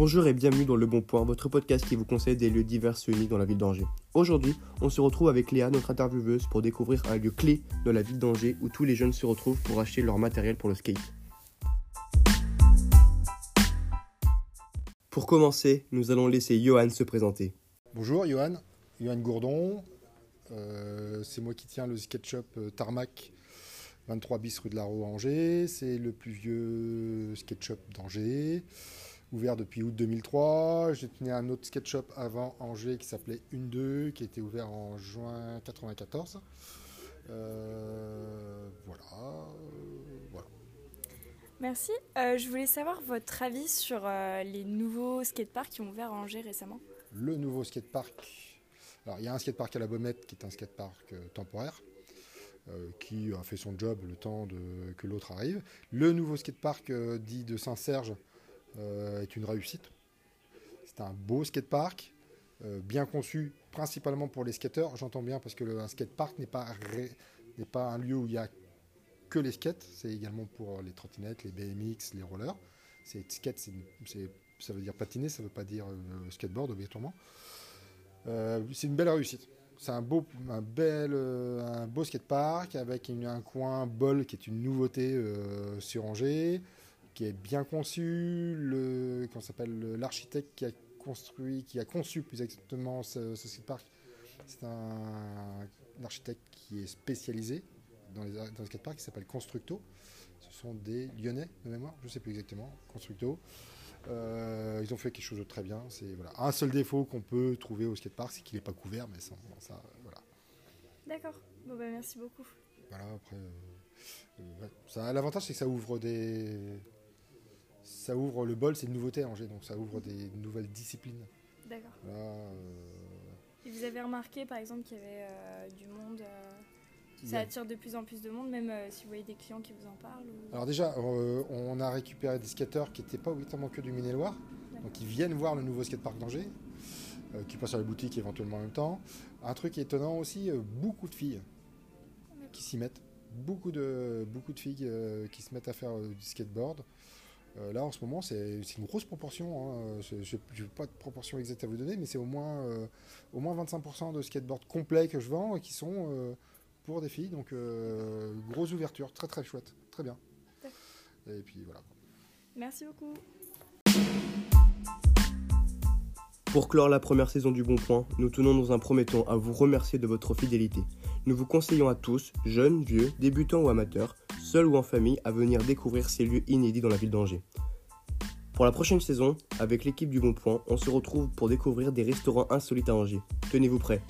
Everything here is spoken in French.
Bonjour et bienvenue dans Le Bon Point, votre podcast qui vous conseille des lieux divers et uniques dans la ville d'Angers. Aujourd'hui, on se retrouve avec Léa, notre intervieweuse, pour découvrir un lieu clé de la ville d'Angers où tous les jeunes se retrouvent pour acheter leur matériel pour le skate. Pour commencer, nous allons laisser Johan se présenter. Bonjour Johan, Johan Gourdon. Euh, c'est moi qui tiens le skate shop euh, Tarmac 23 bis rue de la Roue à Angers. C'est le plus vieux skate shop d'Angers, ouvert depuis août 2003. J'ai tenu un autre skate shop avant Angers qui s'appelait Une 2, qui a été ouvert en juin 94. Euh, voilà, voilà. Merci. Euh, je voulais savoir votre avis sur euh, les nouveaux skateparks qui ont ouvert à Angers récemment. Le nouveau skatepark. Alors, il y a un skatepark à la Baumette qui est un skatepark temporaire qui a fait son job le temps de, que l'autre arrive. Le nouveau skatepark dit de Saint-Serge est une réussite. C'est un beau skatepark, euh, bien conçu principalement pour les skateurs. J'entends bien parce que le, un skatepark n'est pas, ré- pas un lieu où il y a que les skates, c'est également pour les trottinettes, les BMX, les rollers. C'est skate, ça veut dire patiner, ça veut pas dire euh, skateboard obligatoirement. Euh, c'est une belle réussite. C'est un beau, un bel, euh, un beau skatepark avec un coin bol qui est une nouveauté euh, sur Angers, qui est bien conçu. Le, comment s'appelle le- l'architecte qui a construit, qui a conçu plus exactement ce, ce skatepark, c'est un, un architecte qui est spécialisé dans les, dans les skateparks qui s'appelle Constructo. Ce sont des Lyonnais de mémoire, je ne sais plus exactement, Constructo. Euh, ils ont fait quelque chose de très bien. C'est voilà. un seul défaut qu'on peut trouver au skatepark, c'est qu'il n'est pas couvert, mais ça, ça, voilà. D'accord. Bon bah merci beaucoup. Voilà, après, euh, euh, ouais. ça, l'avantage c'est que ça ouvre des, ça ouvre le bol, c'est une nouveauté à Angers, donc ça ouvre des nouvelles disciplines. D'accord. Euh, Et vous avez remarqué par exemple qu'il y avait euh, du monde. euh, ça attire de plus en plus de monde, même si vous voyez des clients qui vous en parlent. ou- Alors déjà, on a récupéré des skateurs qui n'étaient pas obligatoirement que du Maine-et-Loire, donc ils viennent voir le nouveau skatepark d'Angers, qui passent à la boutique éventuellement en même temps. Un truc étonnant aussi, beaucoup de filles qui s'y mettent, beaucoup de, beaucoup de filles qui se mettent à faire du skateboard. Euh, là en ce moment c'est une grosse proportion, hein. Je n'ai pas de proportion exacte à vous donner, mais c'est au moins, euh, au moins 25% de skateboard complet que je vends et qui sont euh, pour des filles, donc euh, grosse ouverture, très très chouette, très bien. Et puis voilà. Merci beaucoup. Pour clore la première saison du Bon Point, nous tenons dans un premier temps à vous remercier de votre fidélité. Nous vous conseillons à tous, jeunes, vieux, débutants ou amateurs, seuls ou en famille, à venir découvrir ces lieux inédits dans la ville d'Angers. Pour la prochaine saison, avec l'équipe du Bon Point, on se retrouve pour découvrir des restaurants insolites à Angers. Tenez-vous prêts